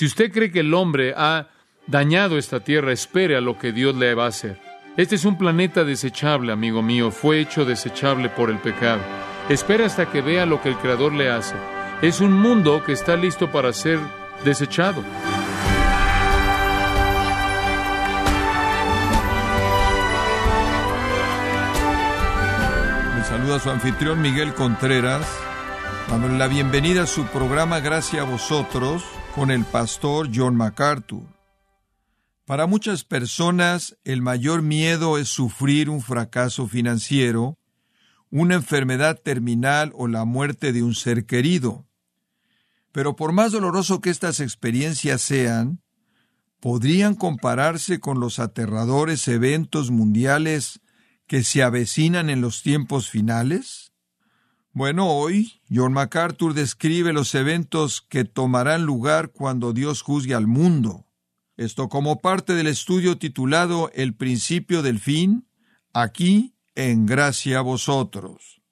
Si usted cree que el hombre ha dañado esta tierra, espere a lo que Dios le va a hacer. Este es un planeta desechable, amigo mío, fue hecho desechable por el pecado. Espera hasta que vea lo que el Creador le hace. Es un mundo que está listo para ser desechado. Le saluda su anfitrión Miguel Contreras, dándole la bienvenida a su programa Gracias a vosotros con el pastor John MacArthur. Para muchas personas el mayor miedo es sufrir un fracaso financiero, una enfermedad terminal o la muerte de un ser querido. Pero por más doloroso que estas experiencias sean, podrían compararse con los aterradores eventos mundiales que se avecinan en los tiempos finales? Bueno, hoy John MacArthur describe los eventos que tomarán lugar cuando Dios juzgue al mundo. Esto como parte del estudio titulado El principio del fin, aquí en gracia a vosotros.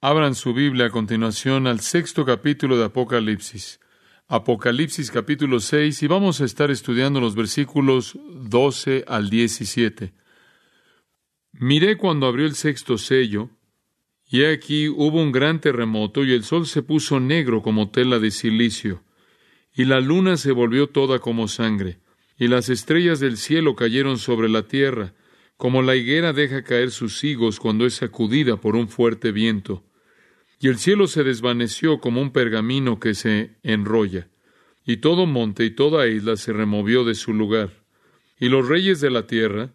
Abran su Biblia a continuación al sexto capítulo de Apocalipsis. Apocalipsis capítulo 6 y vamos a estar estudiando los versículos 12 al 17. Miré cuando abrió el sexto sello, y aquí hubo un gran terremoto y el sol se puso negro como tela de silicio, y la luna se volvió toda como sangre, y las estrellas del cielo cayeron sobre la tierra, como la higuera deja caer sus higos cuando es sacudida por un fuerte viento. Y el cielo se desvaneció como un pergamino que se enrolla, y todo monte y toda isla se removió de su lugar. Y los reyes de la tierra,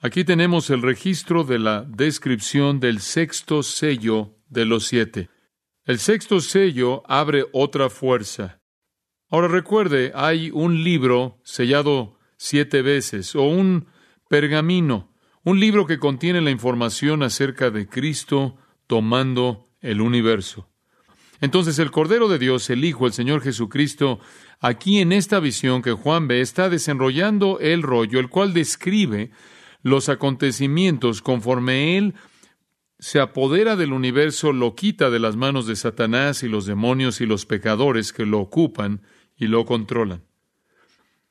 Aquí tenemos el registro de la descripción del sexto sello de los siete. El sexto sello abre otra fuerza. Ahora recuerde, hay un libro sellado siete veces, o un pergamino, un libro que contiene la información acerca de Cristo tomando el universo. Entonces el Cordero de Dios, el Hijo, el Señor Jesucristo, aquí en esta visión que Juan ve, está desenrollando el rollo, el cual describe los acontecimientos conforme Él se apodera del universo, lo quita de las manos de Satanás y los demonios y los pecadores que lo ocupan y lo controlan.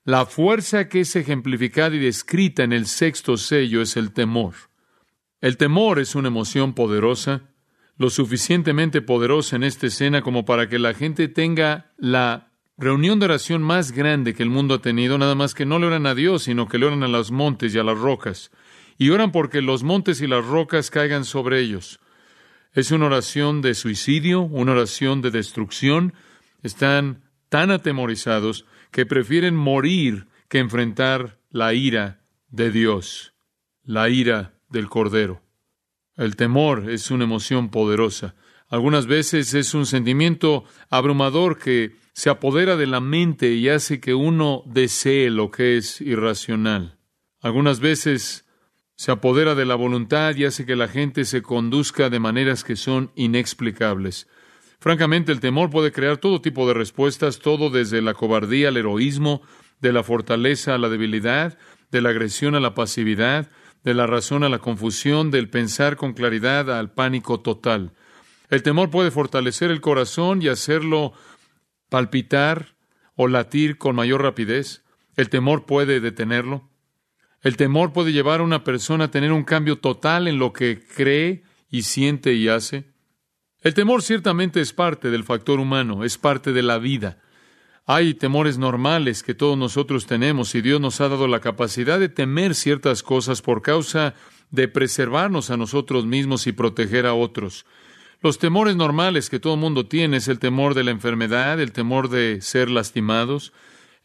La fuerza que es ejemplificada y descrita en el sexto sello es el temor. El temor es una emoción poderosa, lo suficientemente poderosa en esta escena como para que la gente tenga la reunión de oración más grande que el mundo ha tenido, nada más que no le oran a Dios, sino que le oran a los montes y a las rocas. Y oran porque los montes y las rocas caigan sobre ellos. Es una oración de suicidio, una oración de destrucción. Están tan atemorizados que prefieren morir que enfrentar la ira de Dios, la ira del Cordero. El temor es una emoción poderosa. Algunas veces es un sentimiento abrumador que se apodera de la mente y hace que uno desee lo que es irracional. Algunas veces se apodera de la voluntad y hace que la gente se conduzca de maneras que son inexplicables. Francamente, el temor puede crear todo tipo de respuestas, todo desde la cobardía al heroísmo, de la fortaleza a la debilidad, de la agresión a la pasividad, de la razón a la confusión, del pensar con claridad al pánico total. El temor puede fortalecer el corazón y hacerlo palpitar o latir con mayor rapidez. El temor puede detenerlo. El temor puede llevar a una persona a tener un cambio total en lo que cree y siente y hace. El temor ciertamente es parte del factor humano, es parte de la vida. Hay temores normales que todos nosotros tenemos y Dios nos ha dado la capacidad de temer ciertas cosas por causa de preservarnos a nosotros mismos y proteger a otros. Los temores normales que todo el mundo tiene es el temor de la enfermedad, el temor de ser lastimados,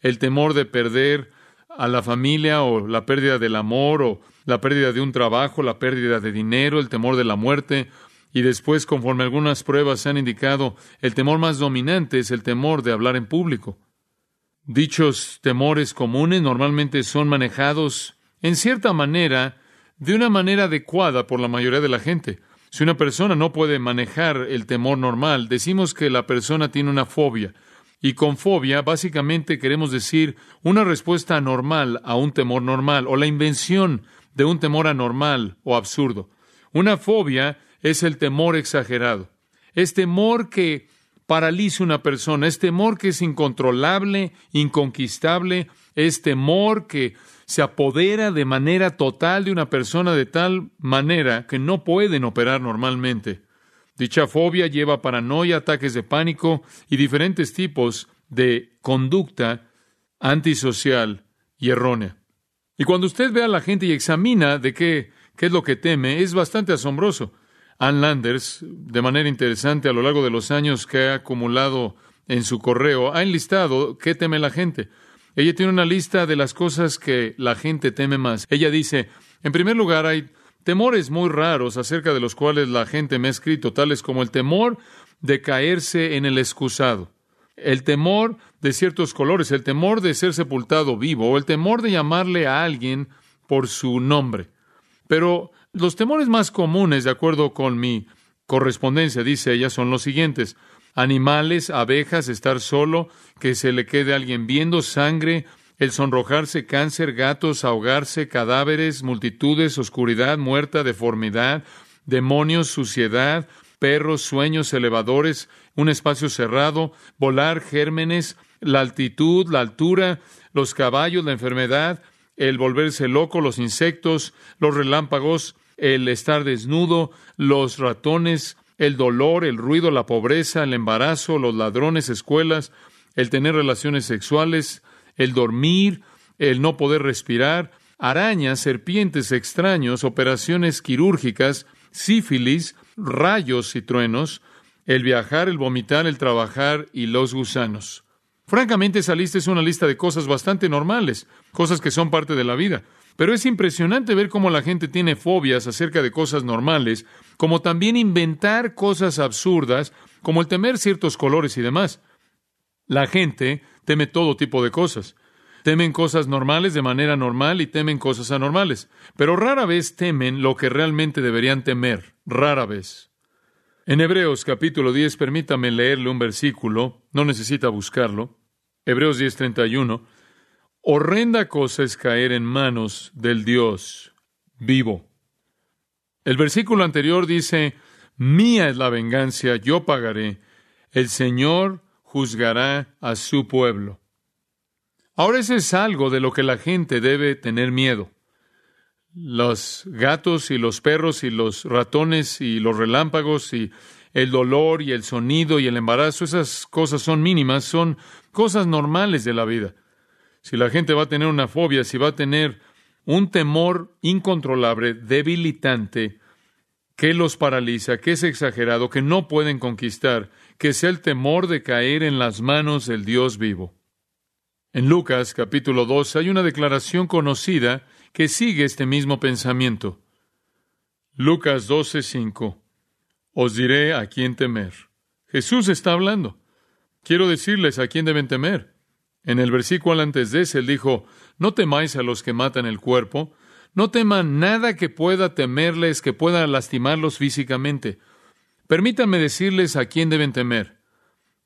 el temor de perder a la familia o la pérdida del amor o la pérdida de un trabajo, la pérdida de dinero, el temor de la muerte, y después, conforme algunas pruebas han indicado, el temor más dominante es el temor de hablar en público. Dichos temores comunes normalmente son manejados en cierta manera, de una manera adecuada por la mayoría de la gente. Si una persona no puede manejar el temor normal, decimos que la persona tiene una fobia. Y con fobia básicamente queremos decir una respuesta anormal a un temor normal o la invención de un temor anormal o absurdo. Una fobia es el temor exagerado. Es temor que paraliza una persona, es temor que es incontrolable, inconquistable, es temor que se apodera de manera total de una persona de tal manera que no pueden operar normalmente. Dicha fobia lleva paranoia, ataques de pánico y diferentes tipos de conducta antisocial y errónea. Y cuando usted ve a la gente y examina de qué, qué es lo que teme, es bastante asombroso. Ann Landers, de manera interesante a lo largo de los años que ha acumulado en su correo, ha enlistado qué teme la gente. Ella tiene una lista de las cosas que la gente teme más. Ella dice, en primer lugar, hay temores muy raros acerca de los cuales la gente me ha escrito, tales como el temor de caerse en el excusado, el temor de ciertos colores, el temor de ser sepultado vivo o el temor de llamarle a alguien por su nombre. Pero los temores más comunes, de acuerdo con mi correspondencia, dice ella, son los siguientes. Animales, abejas, estar solo, que se le quede alguien viendo, sangre, el sonrojarse, cáncer, gatos, ahogarse, cadáveres, multitudes, oscuridad, muerta, deformidad, demonios, suciedad, perros, sueños, elevadores, un espacio cerrado, volar, gérmenes, la altitud, la altura, los caballos, la enfermedad, el volverse loco, los insectos, los relámpagos, el estar desnudo, los ratones, el dolor, el ruido, la pobreza, el embarazo, los ladrones, escuelas, el tener relaciones sexuales, el dormir, el no poder respirar, arañas, serpientes extraños, operaciones quirúrgicas, sífilis, rayos y truenos, el viajar, el vomitar, el trabajar y los gusanos. Francamente, esa lista es una lista de cosas bastante normales, cosas que son parte de la vida. Pero es impresionante ver cómo la gente tiene fobias acerca de cosas normales, como también inventar cosas absurdas, como el temer ciertos colores y demás. La gente teme todo tipo de cosas. Temen cosas normales de manera normal y temen cosas anormales, pero rara vez temen lo que realmente deberían temer, rara vez. En Hebreos capítulo 10, permítame leerle un versículo, no necesita buscarlo. Hebreos 10:31. Horrenda cosa es caer en manos del Dios vivo. El versículo anterior dice, Mía es la venganza, yo pagaré. El Señor juzgará a su pueblo. Ahora ese es algo de lo que la gente debe tener miedo. Los gatos y los perros y los ratones y los relámpagos y el dolor y el sonido y el embarazo, esas cosas son mínimas, son cosas normales de la vida si la gente va a tener una fobia, si va a tener un temor incontrolable, debilitante, que los paraliza, que es exagerado, que no pueden conquistar, que sea el temor de caer en las manos del Dios vivo. En Lucas capítulo 2 hay una declaración conocida que sigue este mismo pensamiento. Lucas 12:5 Os diré a quién temer. Jesús está hablando. Quiero decirles a quién deben temer. En el versículo antes de ese, él dijo, no temáis a los que matan el cuerpo, no teman nada que pueda temerles, que pueda lastimarlos físicamente. Permítanme decirles a quién deben temer.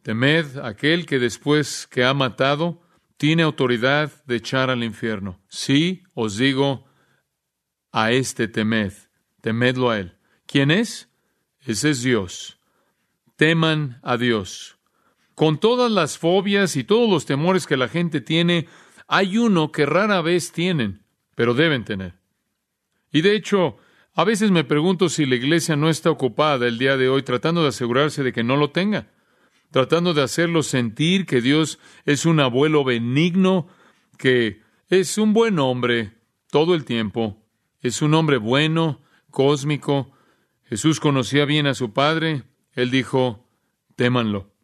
Temed aquel que después que ha matado, tiene autoridad de echar al infierno. Sí, os digo, a este temed, temedlo a él. ¿Quién es? Ese es Dios. Teman a Dios. Con todas las fobias y todos los temores que la gente tiene, hay uno que rara vez tienen, pero deben tener. Y de hecho, a veces me pregunto si la iglesia no está ocupada el día de hoy tratando de asegurarse de que no lo tenga, tratando de hacerlo sentir que Dios es un abuelo benigno, que es un buen hombre todo el tiempo, es un hombre bueno, cósmico. Jesús conocía bien a su Padre, él dijo, témanlo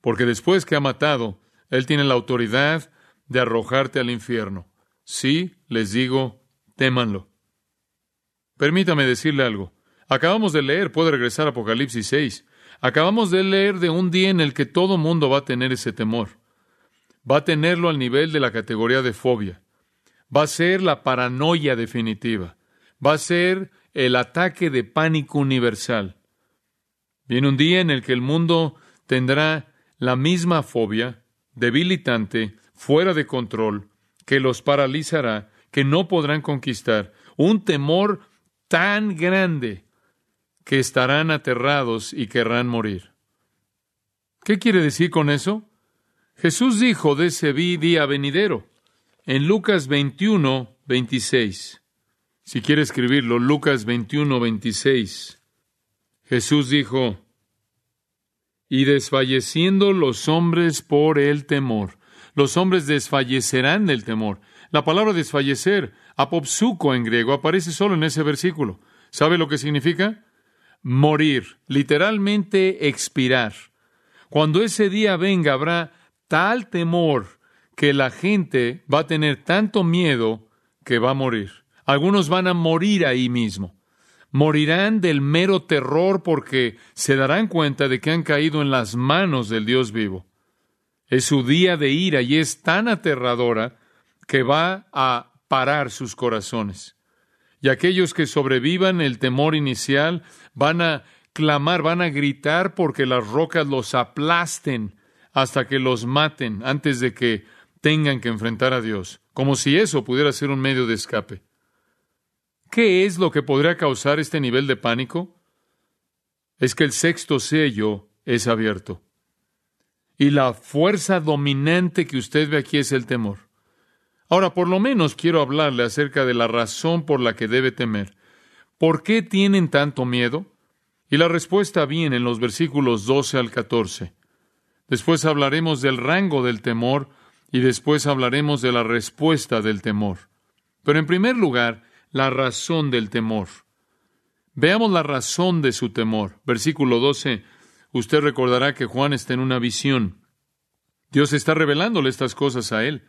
porque después que ha matado, Él tiene la autoridad de arrojarte al infierno. Sí, les digo, témanlo. Permítame decirle algo. Acabamos de leer, puede regresar a Apocalipsis 6. Acabamos de leer de un día en el que todo mundo va a tener ese temor. va a tenerlo al nivel de la categoría de fobia. Va a ser la paranoia definitiva. Va a ser el ataque de pánico universal. Viene un día en el que el mundo tendrá la misma fobia, debilitante, fuera de control, que los paralizará, que no podrán conquistar, un temor tan grande que estarán aterrados y querrán morir. ¿Qué quiere decir con eso? Jesús dijo de ese día venidero en Lucas 21, 26. Si quiere escribirlo, Lucas 21, 26. Jesús dijo, y desfalleciendo los hombres por el temor. Los hombres desfallecerán del temor. La palabra desfallecer, apopsuco en griego, aparece solo en ese versículo. ¿Sabe lo que significa? Morir, literalmente expirar. Cuando ese día venga habrá tal temor que la gente va a tener tanto miedo que va a morir. Algunos van a morir ahí mismo. Morirán del mero terror porque se darán cuenta de que han caído en las manos del Dios vivo. Es su día de ira y es tan aterradora que va a parar sus corazones. Y aquellos que sobrevivan el temor inicial van a clamar, van a gritar porque las rocas los aplasten hasta que los maten antes de que tengan que enfrentar a Dios, como si eso pudiera ser un medio de escape. ¿Qué es lo que podría causar este nivel de pánico? Es que el sexto sello es abierto. Y la fuerza dominante que usted ve aquí es el temor. Ahora, por lo menos quiero hablarle acerca de la razón por la que debe temer. ¿Por qué tienen tanto miedo? Y la respuesta viene en los versículos 12 al 14. Después hablaremos del rango del temor y después hablaremos de la respuesta del temor. Pero en primer lugar, la razón del temor. Veamos la razón de su temor. Versículo 12. Usted recordará que Juan está en una visión. Dios está revelándole estas cosas a él.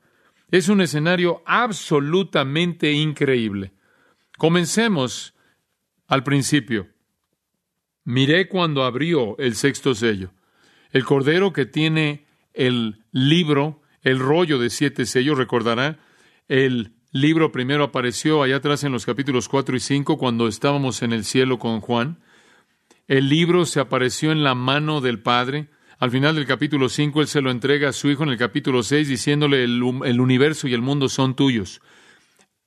Es un escenario absolutamente increíble. Comencemos al principio. Miré cuando abrió el sexto sello. El cordero que tiene el libro, el rollo de siete sellos, recordará, el libro primero apareció allá atrás en los capítulos 4 y 5 cuando estábamos en el cielo con Juan. El libro se apareció en la mano del Padre. Al final del capítulo 5 él se lo entrega a su hijo en el capítulo 6 diciéndole el, el universo y el mundo son tuyos.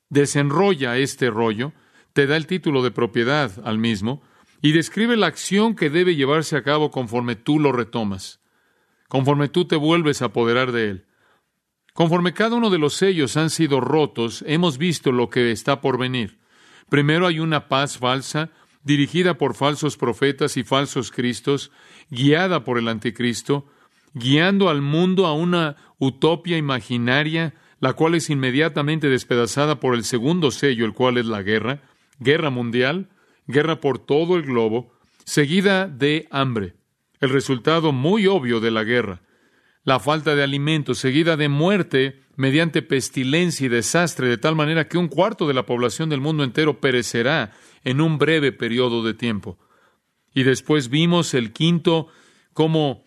Desenrolla este rollo, te da el título de propiedad al mismo y describe la acción que debe llevarse a cabo conforme tú lo retomas, conforme tú te vuelves a apoderar de él. Conforme cada uno de los sellos han sido rotos, hemos visto lo que está por venir. Primero hay una paz falsa, dirigida por falsos profetas y falsos cristos, guiada por el anticristo, guiando al mundo a una utopia imaginaria, la cual es inmediatamente despedazada por el segundo sello, el cual es la guerra, guerra mundial, guerra por todo el globo, seguida de hambre, el resultado muy obvio de la guerra la falta de alimento, seguida de muerte mediante pestilencia y desastre, de tal manera que un cuarto de la población del mundo entero perecerá en un breve periodo de tiempo. Y después vimos el quinto, cómo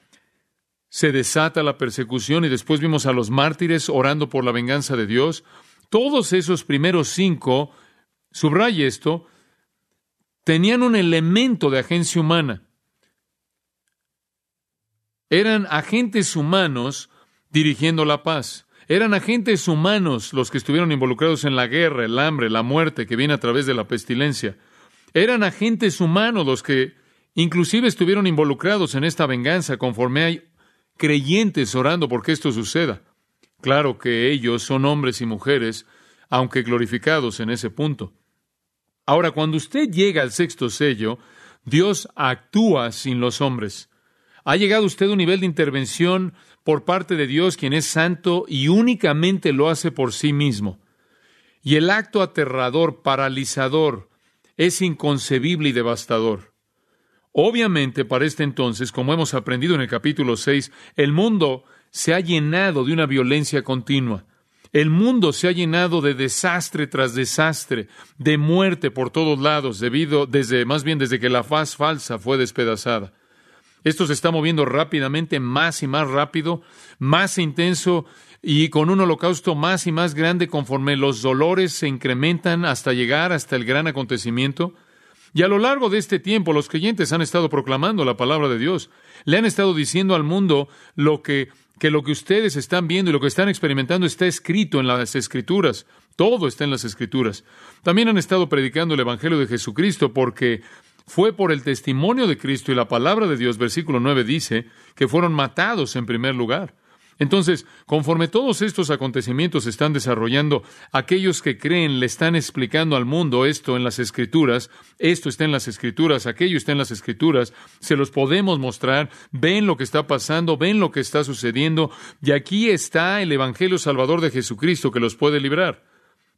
se desata la persecución, y después vimos a los mártires orando por la venganza de Dios. Todos esos primeros cinco, subraye esto, tenían un elemento de agencia humana. Eran agentes humanos dirigiendo la paz. Eran agentes humanos los que estuvieron involucrados en la guerra, el hambre, la muerte que viene a través de la pestilencia. Eran agentes humanos los que inclusive estuvieron involucrados en esta venganza conforme hay creyentes orando porque esto suceda. Claro que ellos son hombres y mujeres, aunque glorificados en ese punto. Ahora, cuando usted llega al sexto sello, Dios actúa sin los hombres. ¿Ha llegado usted a un nivel de intervención por parte de Dios, quien es santo y únicamente lo hace por sí mismo. Y el acto aterrador, paralizador, es inconcebible y devastador. Obviamente, para este entonces, como hemos aprendido en el capítulo 6, el mundo se ha llenado de una violencia continua. El mundo se ha llenado de desastre tras desastre, de muerte por todos lados, debido desde más bien desde que la faz falsa fue despedazada. Esto se está moviendo rápidamente, más y más rápido, más intenso y con un holocausto más y más grande conforme los dolores se incrementan hasta llegar hasta el gran acontecimiento. Y a lo largo de este tiempo los creyentes han estado proclamando la palabra de Dios. Le han estado diciendo al mundo lo que que lo que ustedes están viendo y lo que están experimentando está escrito en las escrituras. Todo está en las escrituras. También han estado predicando el Evangelio de Jesucristo porque fue por el testimonio de Cristo y la palabra de Dios, versículo 9 dice, que fueron matados en primer lugar. Entonces, conforme todos estos acontecimientos se están desarrollando, aquellos que creen le están explicando al mundo esto en las escrituras, esto está en las escrituras, aquello está en las escrituras, se los podemos mostrar, ven lo que está pasando, ven lo que está sucediendo, y aquí está el Evangelio Salvador de Jesucristo que los puede librar.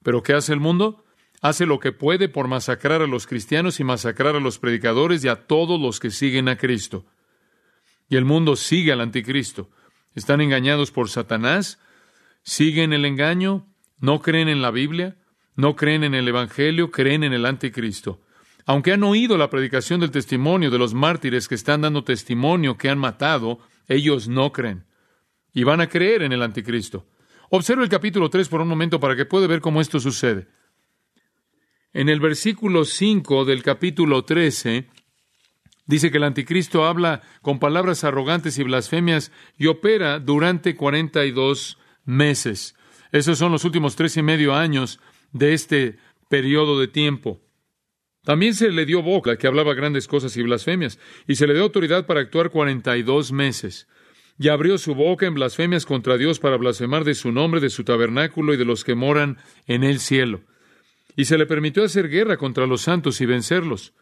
Pero ¿qué hace el mundo? Hace lo que puede por masacrar a los cristianos y masacrar a los predicadores y a todos los que siguen a Cristo. Y el mundo sigue al anticristo. Están engañados por Satanás, siguen el engaño, no creen en la Biblia, no creen en el Evangelio, creen en el anticristo. Aunque han oído la predicación del testimonio de los mártires que están dando testimonio que han matado, ellos no creen. Y van a creer en el anticristo. Observe el capítulo 3 por un momento para que pueda ver cómo esto sucede. En el versículo 5 del capítulo 13, Dice que el anticristo habla con palabras arrogantes y blasfemias y opera durante 42 meses. Esos son los últimos tres y medio años de este periodo de tiempo. También se le dio boca, que hablaba grandes cosas y blasfemias, y se le dio autoridad para actuar 42 meses. Y abrió su boca en blasfemias contra Dios para blasfemar de su nombre, de su tabernáculo y de los que moran en el cielo. Y se le permitió hacer guerra contra los santos y vencerlos.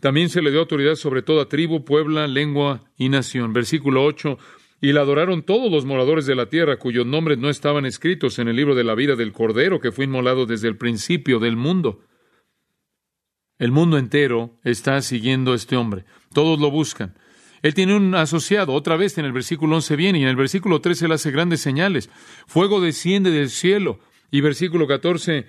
También se le dio autoridad sobre toda tribu, puebla, lengua y nación. Versículo 8. Y la adoraron todos los moradores de la tierra, cuyos nombres no estaban escritos en el libro de la vida del Cordero, que fue inmolado desde el principio del mundo. El mundo entero está siguiendo a este hombre. Todos lo buscan. Él tiene un asociado. Otra vez en el versículo 11 viene y en el versículo 13 él hace grandes señales. Fuego desciende del cielo. Y versículo 14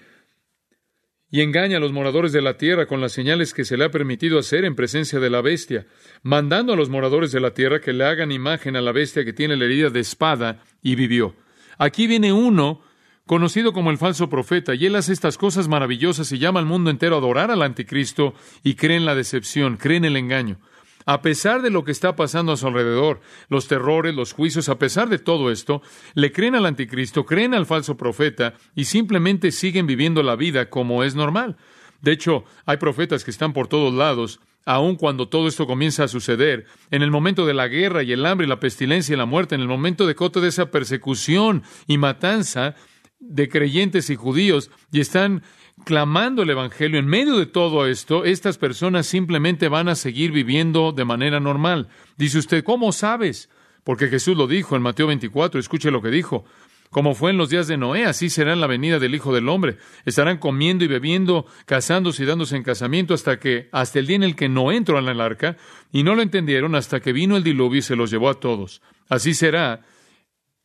y engaña a los moradores de la tierra con las señales que se le ha permitido hacer en presencia de la bestia, mandando a los moradores de la tierra que le hagan imagen a la bestia que tiene la herida de espada y vivió. Aquí viene uno conocido como el falso profeta, y él hace estas cosas maravillosas y llama al mundo entero a adorar al anticristo y cree en la decepción, cree en el engaño. A pesar de lo que está pasando a su alrededor, los terrores, los juicios, a pesar de todo esto, le creen al anticristo, creen al falso profeta y simplemente siguen viviendo la vida como es normal. De hecho, hay profetas que están por todos lados, aun cuando todo esto comienza a suceder, en el momento de la guerra y el hambre y la pestilencia y la muerte, en el momento de coto de esa persecución y matanza de creyentes y judíos, y están clamando el Evangelio, en medio de todo esto, estas personas simplemente van a seguir viviendo de manera normal. Dice usted, ¿cómo sabes? Porque Jesús lo dijo en Mateo 24, escuche lo que dijo. Como fue en los días de Noé, así será en la venida del Hijo del Hombre. Estarán comiendo y bebiendo, casándose y dándose en casamiento hasta que, hasta el día en el que no entró en el arca, y no lo entendieron hasta que vino el diluvio y se los llevó a todos. Así será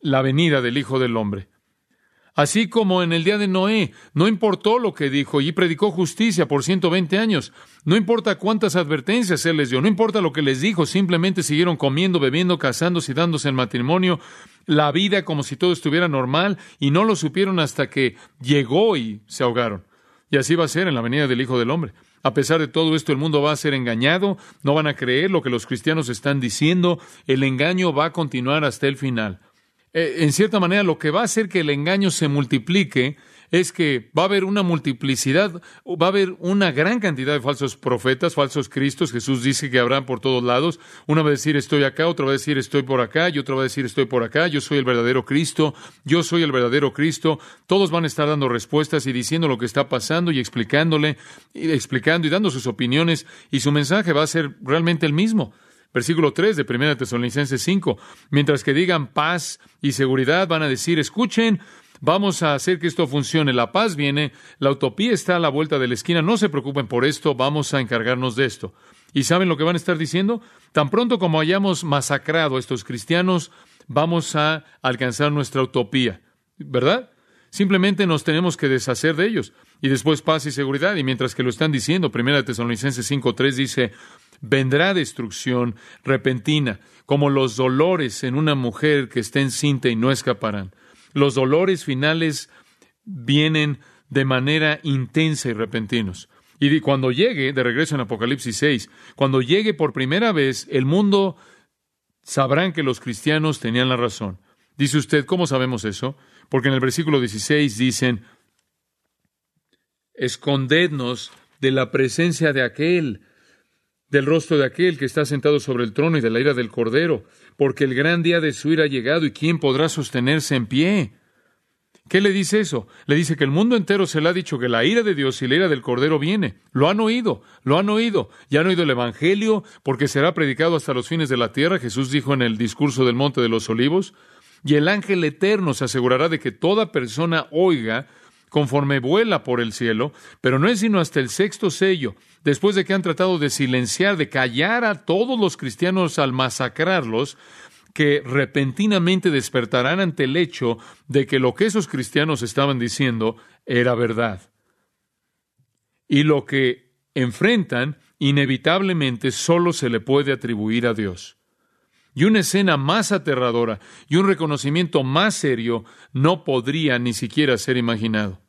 la venida del Hijo del Hombre. Así como en el día de Noé, no importó lo que dijo y predicó justicia por 120 años. No importa cuántas advertencias él les dio, no importa lo que les dijo, simplemente siguieron comiendo, bebiendo, casándose y dándose en matrimonio, la vida como si todo estuviera normal y no lo supieron hasta que llegó y se ahogaron. Y así va a ser en la venida del Hijo del Hombre. A pesar de todo esto, el mundo va a ser engañado, no van a creer lo que los cristianos están diciendo, el engaño va a continuar hasta el final. Eh, en cierta manera, lo que va a hacer que el engaño se multiplique es que va a haber una multiplicidad, va a haber una gran cantidad de falsos profetas, falsos cristos. Jesús dice que habrán por todos lados. Una va a decir estoy acá, otra va a decir estoy por acá, y otra va a decir estoy por acá. Yo soy el verdadero Cristo, yo soy el verdadero Cristo. Todos van a estar dando respuestas y diciendo lo que está pasando y explicándole, explicando y dando sus opiniones, y su mensaje va a ser realmente el mismo. Versículo 3 de 1 Tesalonicenses 5. Mientras que digan paz y seguridad, van a decir, escuchen, vamos a hacer que esto funcione. La paz viene, la utopía está a la vuelta de la esquina, no se preocupen por esto, vamos a encargarnos de esto. ¿Y saben lo que van a estar diciendo? Tan pronto como hayamos masacrado a estos cristianos, vamos a alcanzar nuestra utopía. ¿Verdad? Simplemente nos tenemos que deshacer de ellos. Y después paz y seguridad. Y mientras que lo están diciendo, 1 Tesalonicenses 5.3 dice, vendrá destrucción repentina, como los dolores en una mujer que está encinta y no escaparán. Los dolores finales vienen de manera intensa y repentinos. Y cuando llegue, de regreso en Apocalipsis 6, cuando llegue por primera vez, el mundo sabrán que los cristianos tenían la razón. Dice usted, ¿cómo sabemos eso? Porque en el versículo 16 dicen, escondednos de la presencia de aquel del rostro de aquel que está sentado sobre el trono y de la ira del Cordero, porque el gran día de su ira ha llegado y quién podrá sostenerse en pie. ¿Qué le dice eso? Le dice que el mundo entero se le ha dicho que la ira de Dios y la ira del Cordero viene. Lo han oído, lo han oído. Ya han oído el Evangelio porque será predicado hasta los fines de la tierra, Jesús dijo en el discurso del Monte de los Olivos. Y el ángel eterno se asegurará de que toda persona oiga conforme vuela por el cielo, pero no es sino hasta el sexto sello, después de que han tratado de silenciar, de callar a todos los cristianos al masacrarlos, que repentinamente despertarán ante el hecho de que lo que esos cristianos estaban diciendo era verdad. Y lo que enfrentan inevitablemente solo se le puede atribuir a Dios. Y una escena más aterradora y un reconocimiento más serio no podría ni siquiera ser imaginado.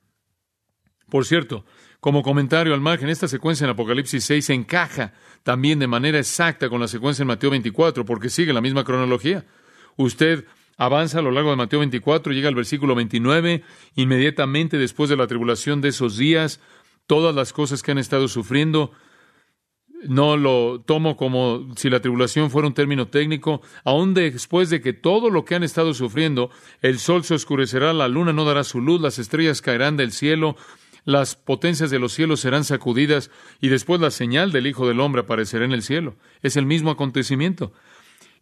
Por cierto, como comentario al margen, esta secuencia en Apocalipsis 6 encaja también de manera exacta con la secuencia en Mateo 24, porque sigue la misma cronología. Usted avanza a lo largo de Mateo 24, llega al versículo 29, inmediatamente después de la tribulación de esos días, todas las cosas que han estado sufriendo, no lo tomo como si la tribulación fuera un término técnico, aun después de que todo lo que han estado sufriendo, el sol se oscurecerá, la luna no dará su luz, las estrellas caerán del cielo, las potencias de los cielos serán sacudidas y después la señal del Hijo del Hombre aparecerá en el cielo. Es el mismo acontecimiento.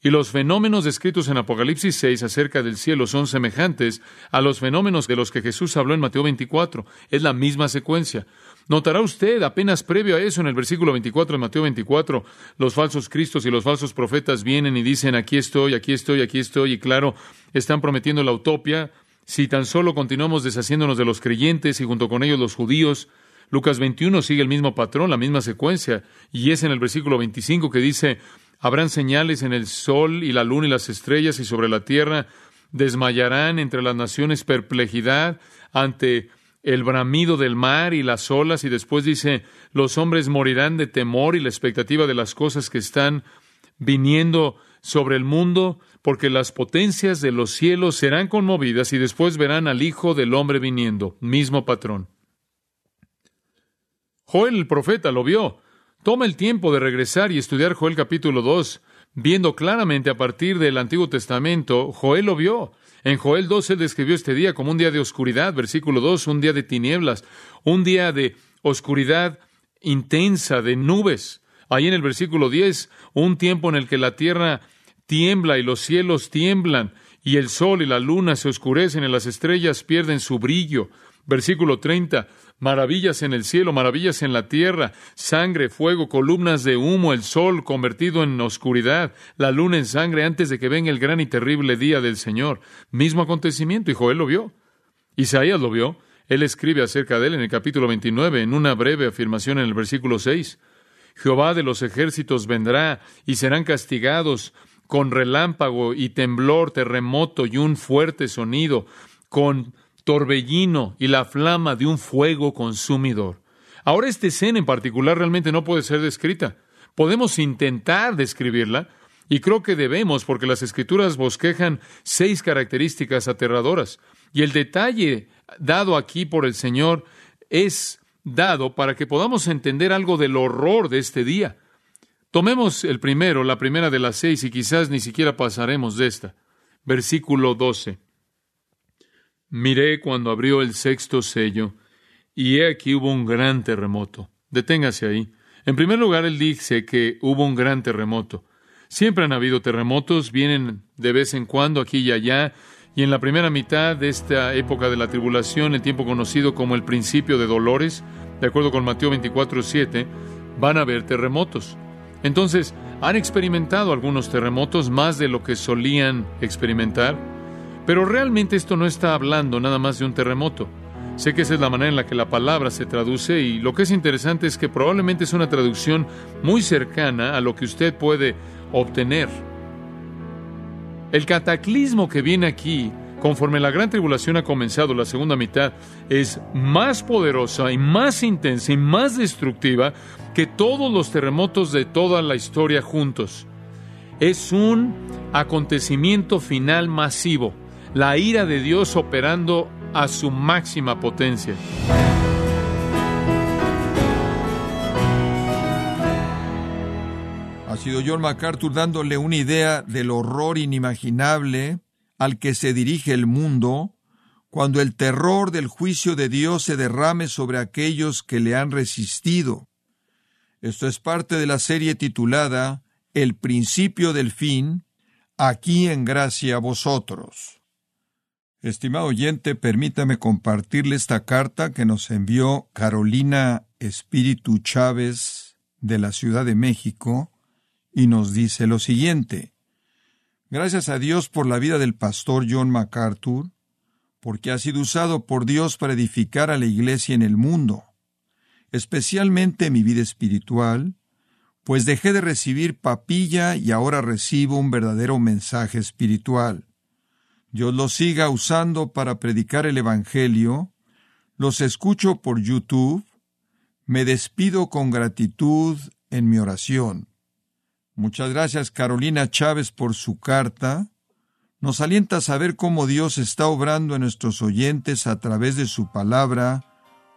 Y los fenómenos descritos en Apocalipsis 6 acerca del cielo son semejantes a los fenómenos de los que Jesús habló en Mateo 24. Es la misma secuencia. Notará usted, apenas previo a eso, en el versículo 24 de Mateo 24, los falsos cristos y los falsos profetas vienen y dicen, aquí estoy, aquí estoy, aquí estoy, y claro, están prometiendo la utopia, si tan solo continuamos deshaciéndonos de los creyentes y junto con ellos los judíos. Lucas 21 sigue el mismo patrón, la misma secuencia, y es en el versículo 25 que dice, habrán señales en el sol y la luna y las estrellas y sobre la tierra, desmayarán entre las naciones perplejidad ante el bramido del mar y las olas, y después dice, los hombres morirán de temor y la expectativa de las cosas que están viniendo sobre el mundo, porque las potencias de los cielos serán conmovidas y después verán al Hijo del Hombre viniendo, mismo patrón. Joel el profeta lo vio. Toma el tiempo de regresar y estudiar Joel capítulo 2, viendo claramente a partir del Antiguo Testamento, Joel lo vio. En Joel 2 él describió este día como un día de oscuridad, versículo 2, un día de tinieblas, un día de oscuridad intensa, de nubes. Ahí en el versículo 10, un tiempo en el que la tierra tiembla y los cielos tiemblan y el sol y la luna se oscurecen y las estrellas pierden su brillo. Versículo 30, maravillas en el cielo, maravillas en la tierra, sangre, fuego, columnas de humo, el sol convertido en oscuridad, la luna en sangre antes de que venga el gran y terrible día del Señor. Mismo acontecimiento, y Joel lo vio. Isaías lo vio. Él escribe acerca de él en el capítulo 29, en una breve afirmación en el versículo 6. Jehová de los ejércitos vendrá y serán castigados con relámpago y temblor, terremoto y un fuerte sonido, con torbellino y la flama de un fuego consumidor. Ahora esta escena en particular realmente no puede ser descrita. Podemos intentar describirla, y creo que debemos, porque las escrituras bosquejan seis características aterradoras. Y el detalle dado aquí por el Señor es dado para que podamos entender algo del horror de este día. Tomemos el primero, la primera de las seis, y quizás ni siquiera pasaremos de esta. Versículo 12. Miré cuando abrió el sexto sello, y he aquí hubo un gran terremoto. Deténgase ahí. En primer lugar, él dice que hubo un gran terremoto. Siempre han habido terremotos, vienen de vez en cuando aquí y allá, y en la primera mitad de esta época de la tribulación, el tiempo conocido como el principio de dolores, de acuerdo con Mateo 24, 7, van a haber terremotos. Entonces, han experimentado algunos terremotos más de lo que solían experimentar, pero realmente esto no está hablando nada más de un terremoto. Sé que esa es la manera en la que la palabra se traduce y lo que es interesante es que probablemente es una traducción muy cercana a lo que usted puede obtener. El cataclismo que viene aquí, conforme la gran tribulación ha comenzado la segunda mitad, es más poderosa y más intensa y más destructiva que todos los terremotos de toda la historia juntos. Es un acontecimiento final masivo, la ira de Dios operando a su máxima potencia. Ha sido John MacArthur dándole una idea del horror inimaginable al que se dirige el mundo cuando el terror del juicio de Dios se derrame sobre aquellos que le han resistido. Esto es parte de la serie titulada El principio del fin, aquí en gracia a vosotros. Estimado oyente, permítame compartirle esta carta que nos envió Carolina Espíritu Chávez de la Ciudad de México y nos dice lo siguiente. Gracias a Dios por la vida del pastor John MacArthur, porque ha sido usado por Dios para edificar a la iglesia en el mundo especialmente mi vida espiritual, pues dejé de recibir papilla y ahora recibo un verdadero mensaje espiritual. Dios los siga usando para predicar el Evangelio, los escucho por YouTube, me despido con gratitud en mi oración. Muchas gracias Carolina Chávez por su carta. Nos alienta a saber cómo Dios está obrando en nuestros oyentes a través de su palabra,